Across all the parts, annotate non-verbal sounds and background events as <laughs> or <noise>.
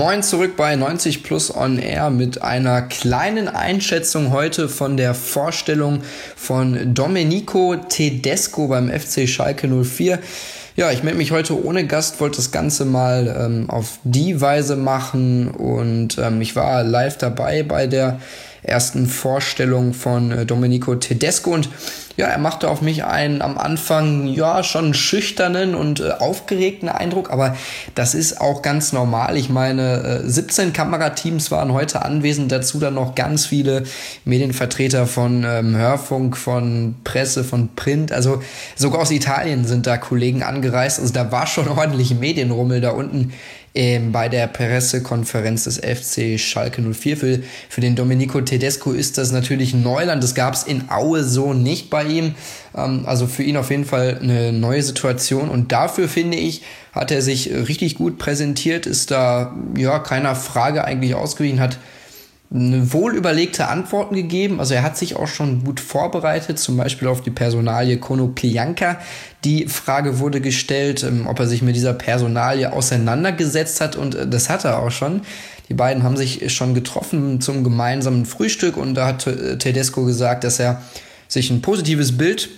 Moin zurück bei 90 Plus On Air mit einer kleinen Einschätzung heute von der Vorstellung von Domenico Tedesco beim FC Schalke 04. Ja, ich melde mich heute ohne Gast, wollte das Ganze mal ähm, auf die Weise machen und ähm, ich war live dabei bei der ersten Vorstellung von äh, Domenico Tedesco. Und ja, er machte auf mich einen am Anfang ja schon schüchternen und äh, aufgeregten Eindruck, aber das ist auch ganz normal. Ich meine, äh, 17 Kamerateams waren heute anwesend, dazu dann noch ganz viele Medienvertreter von ähm, Hörfunk, von Presse, von Print, also sogar aus Italien sind da Kollegen angereist, also da war schon <laughs> ordentlich Medienrummel da unten ähm, bei der Pressekonferenz des FC Schalke 04. Für, für den Domenico Tedesco ist das natürlich Neuland. Das gab es in Aue so nicht bei ihm. Ähm, also für ihn auf jeden Fall eine neue Situation. Und dafür finde ich, hat er sich richtig gut präsentiert, ist da ja keiner Frage eigentlich ausgewichen, hat wohlüberlegte Antworten gegeben. Also er hat sich auch schon gut vorbereitet, zum Beispiel auf die Personalie Kono Plianka. Die Frage wurde gestellt, ähm, ob er sich mit dieser Personalie auseinandergesetzt hat und äh, das hat er auch schon. Die beiden haben sich schon getroffen zum gemeinsamen Frühstück und da hat äh, Tedesco gesagt, dass er sich ein positives Bild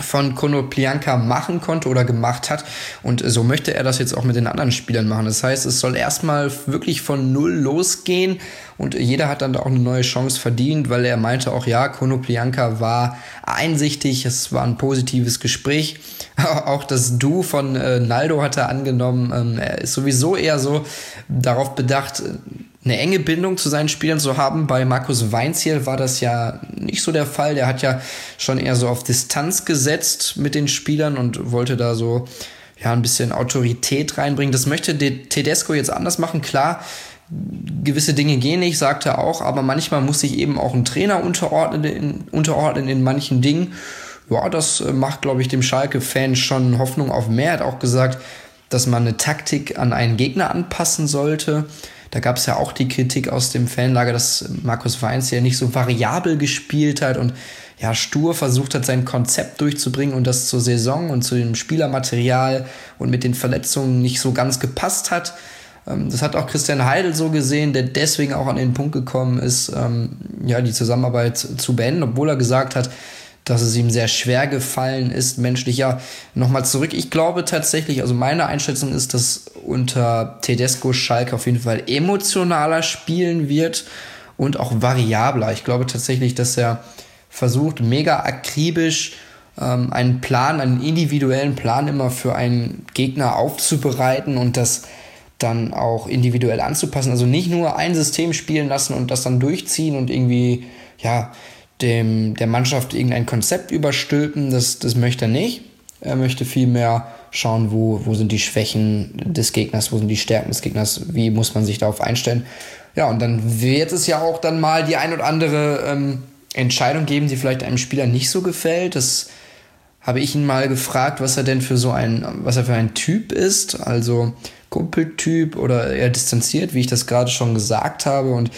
von Konoplyanka machen konnte oder gemacht hat. Und so möchte er das jetzt auch mit den anderen Spielern machen. Das heißt, es soll erstmal wirklich von Null losgehen und jeder hat dann auch eine neue Chance verdient, weil er meinte auch, ja, Konoplyanka war einsichtig, es war ein positives Gespräch. <laughs> auch das Du von äh, Naldo hat er angenommen. Ähm, er ist sowieso eher so darauf bedacht, eine enge Bindung zu seinen Spielern zu haben. Bei Markus Weinziel war das ja nicht so der Fall. Der hat ja schon eher so auf Distanz gesetzt mit den Spielern und wollte da so ja ein bisschen Autorität reinbringen. Das möchte Tedesco jetzt anders machen. Klar, gewisse Dinge gehen nicht, sagt er auch, aber manchmal muss sich eben auch ein Trainer unterordnen in, unterordnen in manchen Dingen. Ja, das äh, macht, glaube ich, dem Schalke-Fan schon Hoffnung auf mehr. Er hat auch gesagt, dass man eine Taktik an einen Gegner anpassen sollte. Da gab es ja auch die Kritik aus dem Fanlager, dass Markus Weinz ja nicht so variabel gespielt hat und ja stur versucht hat, sein Konzept durchzubringen und das zur Saison und zu dem Spielermaterial und mit den Verletzungen nicht so ganz gepasst hat. Ähm, das hat auch Christian Heidel so gesehen, der deswegen auch an den Punkt gekommen ist, ähm, ja, die Zusammenarbeit zu beenden, obwohl er gesagt hat, dass es ihm sehr schwer gefallen ist, menschlich. Ja, nochmal zurück. Ich glaube tatsächlich, also meine Einschätzung ist, dass unter Tedesco Schalke auf jeden Fall emotionaler spielen wird und auch variabler. Ich glaube tatsächlich, dass er versucht, mega akribisch ähm, einen Plan, einen individuellen Plan immer für einen Gegner aufzubereiten und das dann auch individuell anzupassen. Also nicht nur ein System spielen lassen und das dann durchziehen und irgendwie, ja, dem, der Mannschaft irgendein Konzept überstülpen, das, das möchte er nicht. Er möchte vielmehr schauen, wo, wo sind die Schwächen des Gegners, wo sind die Stärken des Gegners, wie muss man sich darauf einstellen. Ja, und dann wird es ja auch dann mal die ein oder andere ähm, Entscheidung geben, die vielleicht einem Spieler nicht so gefällt. Das habe ich ihn mal gefragt, was er denn für so ein, was er für ein Typ ist. Also Kumpeltyp oder eher distanziert, wie ich das gerade schon gesagt habe. Und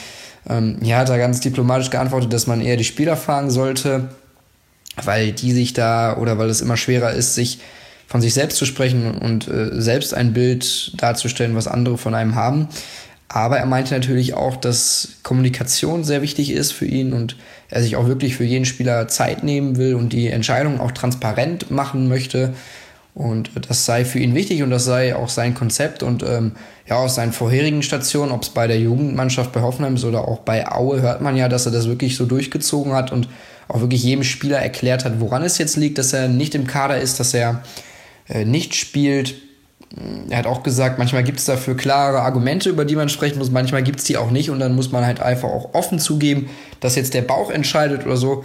ähm, hier hat er ganz diplomatisch geantwortet, dass man eher die Spieler fragen sollte, weil die sich da oder weil es immer schwerer ist, sich von sich selbst zu sprechen und äh, selbst ein Bild darzustellen, was andere von einem haben. Aber er meinte natürlich auch, dass Kommunikation sehr wichtig ist für ihn und er sich auch wirklich für jeden Spieler Zeit nehmen will und die Entscheidung auch transparent machen möchte. Und das sei für ihn wichtig und das sei auch sein Konzept. Und ähm, ja, aus seinen vorherigen Stationen, ob es bei der Jugendmannschaft bei Hoffenheim ist oder auch bei Aue, hört man ja, dass er das wirklich so durchgezogen hat und auch wirklich jedem Spieler erklärt hat, woran es jetzt liegt, dass er nicht im Kader ist, dass er äh, nicht spielt. Er hat auch gesagt, manchmal gibt es dafür klare Argumente, über die man sprechen muss, manchmal gibt es die auch nicht und dann muss man halt einfach auch offen zugeben, dass jetzt der Bauch entscheidet oder so.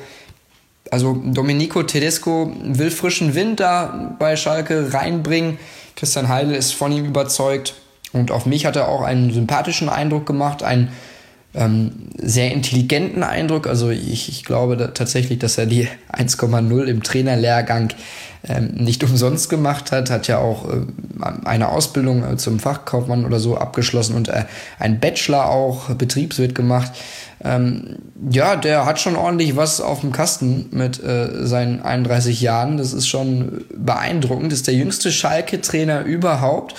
Also Domenico Tedesco will frischen Wind da bei Schalke reinbringen. Christian Heidel ist von ihm überzeugt. Und auf mich hat er auch einen sympathischen Eindruck gemacht, einen ähm, sehr intelligenten Eindruck. Also ich, ich glaube da tatsächlich, dass er die 1,0 im Trainerlehrgang ähm, nicht <laughs> umsonst gemacht hat, hat ja auch äh, eine Ausbildung äh, zum Fachkaufmann oder so abgeschlossen und äh, ein Bachelor auch, Betriebswirt gemacht. Ähm, ja, der hat schon ordentlich was auf dem Kasten mit äh, seinen 31 Jahren. Das ist schon beeindruckend. Das ist der jüngste Schalke-Trainer überhaupt.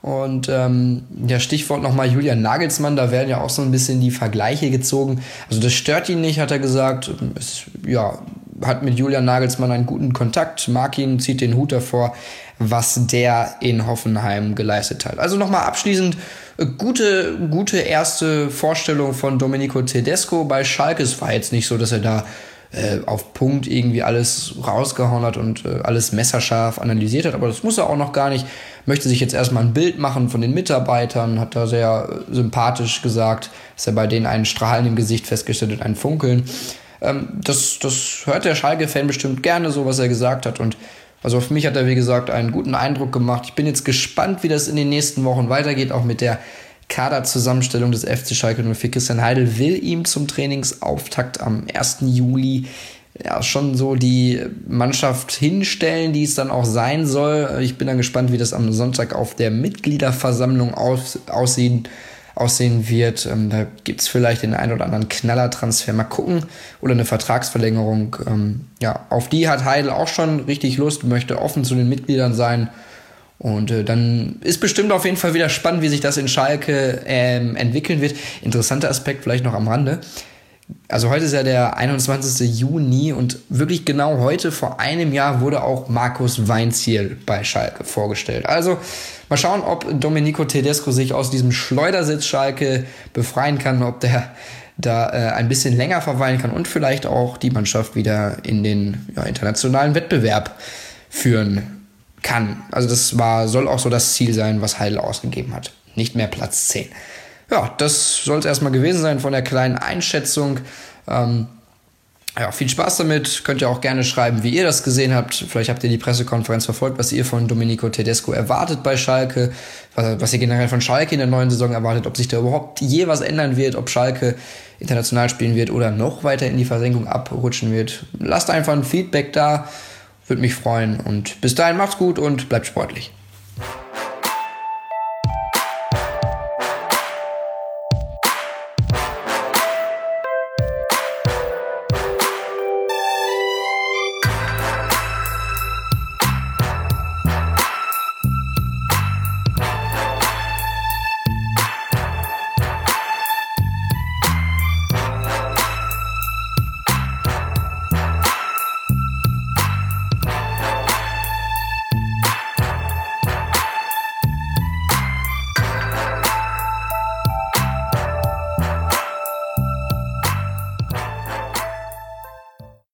Und ähm, ja, Stichwort nochmal Julian Nagelsmann, da werden ja auch so ein bisschen die Vergleiche gezogen. Also das stört ihn nicht, hat er gesagt. Es, ja, hat mit Julian Nagelsmann einen guten Kontakt, mag ihn, zieht den Hut davor, was der in Hoffenheim geleistet hat. Also nochmal abschließend, äh, gute, gute erste Vorstellung von Domenico Tedesco bei Schalke. Es war jetzt nicht so, dass er da äh, auf Punkt irgendwie alles rausgehauen hat und äh, alles messerscharf analysiert hat, aber das muss er auch noch gar nicht. Möchte sich jetzt erstmal ein Bild machen von den Mitarbeitern, hat da sehr äh, sympathisch gesagt, dass er bei denen einen Strahlen im Gesicht festgestellt hat, ein Funkeln. Ähm, das, das hört der Schalke-Fan bestimmt gerne, so was er gesagt hat und also auf mich hat er, wie gesagt, einen guten Eindruck gemacht. Ich bin jetzt gespannt, wie das in den nächsten Wochen weitergeht, auch mit der Kaderzusammenstellung des FC Schalke 04. Christian Heidel will ihm zum Trainingsauftakt am 1. Juli ja, schon so die Mannschaft hinstellen, die es dann auch sein soll. Ich bin dann gespannt, wie das am Sonntag auf der Mitgliederversammlung aus, aussehen, aussehen wird. Ähm, da gibt es vielleicht den einen oder anderen Knallertransfer. Mal gucken. Oder eine Vertragsverlängerung. Ähm, ja, auf die hat Heidel auch schon richtig Lust, möchte offen zu den Mitgliedern sein. Und äh, dann ist bestimmt auf jeden Fall wieder spannend, wie sich das in Schalke ähm, entwickeln wird. Interessanter Aspekt vielleicht noch am Rande. Also heute ist ja der 21. Juni und wirklich genau heute vor einem Jahr wurde auch Markus Weinziel bei Schalke vorgestellt. Also mal schauen, ob Domenico Tedesco sich aus diesem Schleudersitz Schalke befreien kann, ob der da äh, ein bisschen länger verweilen kann und vielleicht auch die Mannschaft wieder in den ja, internationalen Wettbewerb führen kann. Also das war, soll auch so das Ziel sein, was Heidel ausgegeben hat. Nicht mehr Platz 10. Ja, das soll es erstmal gewesen sein von der kleinen Einschätzung. Ähm, ja, viel Spaß damit. Könnt ihr auch gerne schreiben, wie ihr das gesehen habt. Vielleicht habt ihr die Pressekonferenz verfolgt, was ihr von Domenico Tedesco erwartet bei Schalke, was, was ihr generell von Schalke in der neuen Saison erwartet, ob sich da überhaupt je was ändern wird, ob Schalke international spielen wird oder noch weiter in die Versenkung abrutschen wird. Lasst einfach ein Feedback da. Würde mich freuen. Und bis dahin macht's gut und bleibt sportlich.